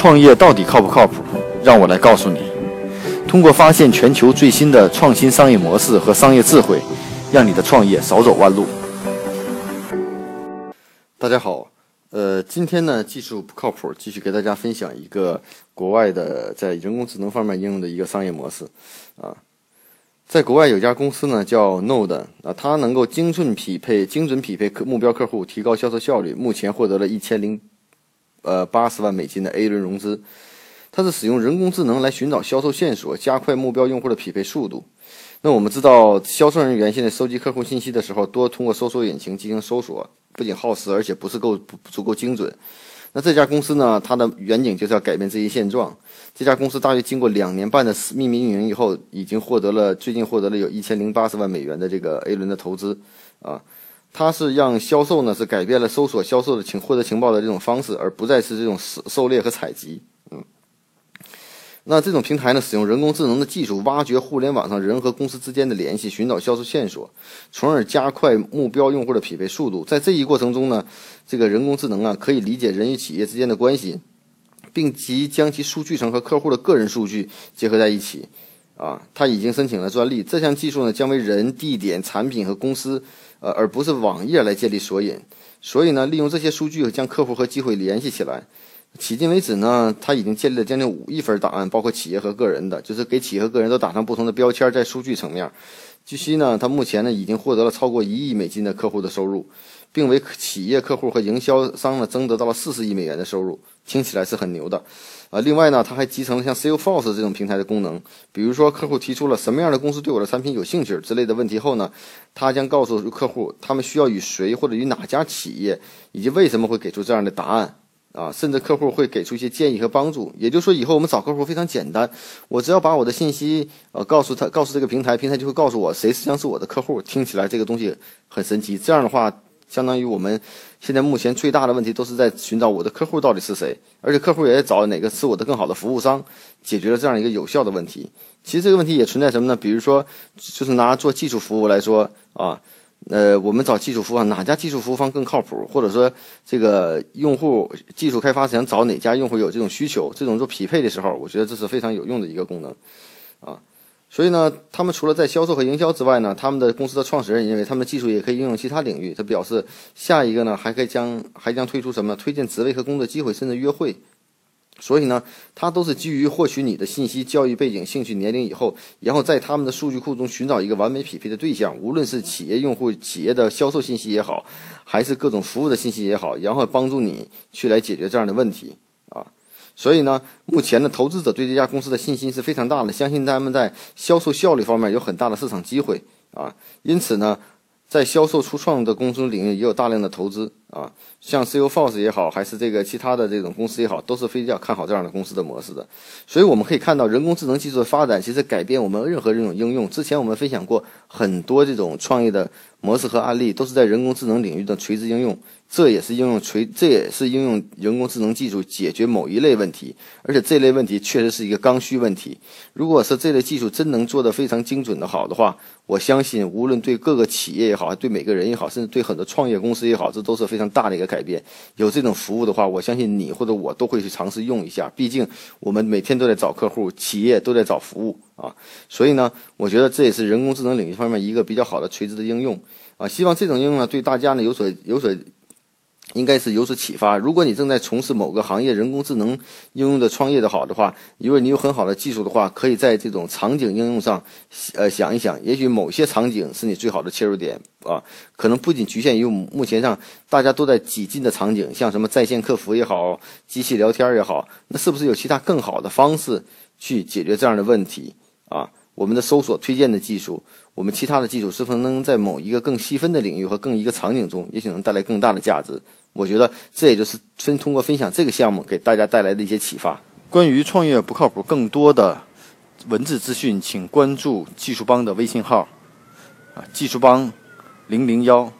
创业到底靠不靠谱？让我来告诉你。通过发现全球最新的创新商业模式和商业智慧，让你的创业少走弯路。大家好，呃，今天呢，技术不靠谱，继续给大家分享一个国外的在人工智能方面应用的一个商业模式。啊，在国外有家公司呢叫 Node，啊，它能够精准匹配、精准匹配客目标客户，提高销售效率。目前获得了一千零呃八十万美金的 A 轮融资。它是使用人工智能来寻找销售线索，加快目标用户的匹配速度。那我们知道，销售人员现在收集客户信息的时候，多通过搜索引擎进行搜索，不仅耗时，而且不是够不足够精准。那这家公司呢，它的远景就是要改变这一现状。这家公司大约经过两年半的秘密运营以后，已经获得了最近获得了有一千零八十万美元的这个 A 轮的投资啊。它是让销售呢是改变了搜索销售的情获得情报的这种方式，而不再是这种狩猎和采集。嗯。那这种平台呢，使用人工智能的技术，挖掘互联网上人和公司之间的联系，寻找销售线索，从而加快目标用户的匹配速度。在这一过程中呢，这个人工智能啊，可以理解人与企业之间的关系，并即将其数据层和客户的个人数据结合在一起。啊，他已经申请了专利。这项技术呢，将为人、地点、产品和公司，呃，而不是网页来建立索引。所以呢，利用这些数据将客户和机会联系起来。迄今为止呢，他已经建立了将近五亿份档案，包括企业和个人的，就是给企业和个人都打上不同的标签，在数据层面。据悉呢，他目前呢已经获得了超过一亿美金的客户的收入，并为企业客户和营销商呢争得到了四十亿美元的收入，听起来是很牛的。啊，另外呢，他还集成了像 Salesforce 这种平台的功能，比如说客户提出了什么样的公司对我的产品有兴趣之类的问题后呢，他将告诉客户他们需要与谁或者与哪家企业，以及为什么会给出这样的答案。啊，甚至客户会给出一些建议和帮助。也就是说，以后我们找客户非常简单，我只要把我的信息呃告诉他，告诉这个平台，平台就会告诉我谁实际上是我的客户。听起来这个东西很神奇。这样的话，相当于我们现在目前最大的问题都是在寻找我的客户到底是谁，而且客户也在找哪个是我的更好的服务商，解决了这样一个有效的问题。其实这个问题也存在什么呢？比如说，就是拿做技术服务来说啊。呃我们找技术服务方，哪家技术服务方更靠谱？或者说，这个用户技术开发想找哪家用户有这种需求，这种做匹配的时候，我觉得这是非常有用的一个功能，啊，所以呢，他们除了在销售和营销之外呢，他们的公司的创始人认为，他们技术也可以应用其他领域。他表示，下一个呢，还可以将还将推出什么？推荐职位和工作机会，甚至约会。所以呢，它都是基于获取你的信息、教育背景、兴趣、年龄以后，然后在他们的数据库中寻找一个完美匹配的对象，无论是企业用户、企业的销售信息也好，还是各种服务的信息也好，然后帮助你去来解决这样的问题啊。所以呢，目前的投资者对这家公司的信心是非常大的，相信他们在销售效率方面有很大的市场机会啊。因此呢。在销售初创的公司领域也有大量的投资啊，像 c o f o r c e 也好，还是这个其他的这种公司也好，都是非常看好这样的公司的模式的。所以我们可以看到，人工智能技术的发展其实改变我们任何这种应用。之前我们分享过很多这种创业的模式和案例，都是在人工智能领域的垂直应用。这也是应用垂，这也是应用人工智能技术解决某一类问题，而且这类问题确实是一个刚需问题。如果是这类技术真能做得非常精准的好的话，我相信无论对各个企业也好，对每个人也好，甚至对很多创业公司也好，这都是非常大的一个改变。有这种服务的话，我相信你或者我都会去尝试用一下。毕竟我们每天都在找客户，企业都在找服务啊，所以呢，我觉得这也是人工智能领域方面一个比较好的垂直的应用啊。希望这种应用呢，对大家呢有所有所。应该是有所启发。如果你正在从事某个行业人工智能应用的创业的好的话，如果你有很好的技术的话，可以在这种场景应用上，呃，想一想，也许某些场景是你最好的切入点啊。可能不仅局限于目前上大家都在挤进的场景，像什么在线客服也好，机器聊天也好，那是不是有其他更好的方式去解决这样的问题啊？我们的搜索推荐的技术，我们其他的技术是否能在某一个更细分的领域和更一个场景中，也许能带来更大的价值？我觉得这也就是分通过分享这个项目给大家带来的一些启发。关于创业不靠谱，更多的文字资讯，请关注技术帮的微信号，啊，技术帮零零幺。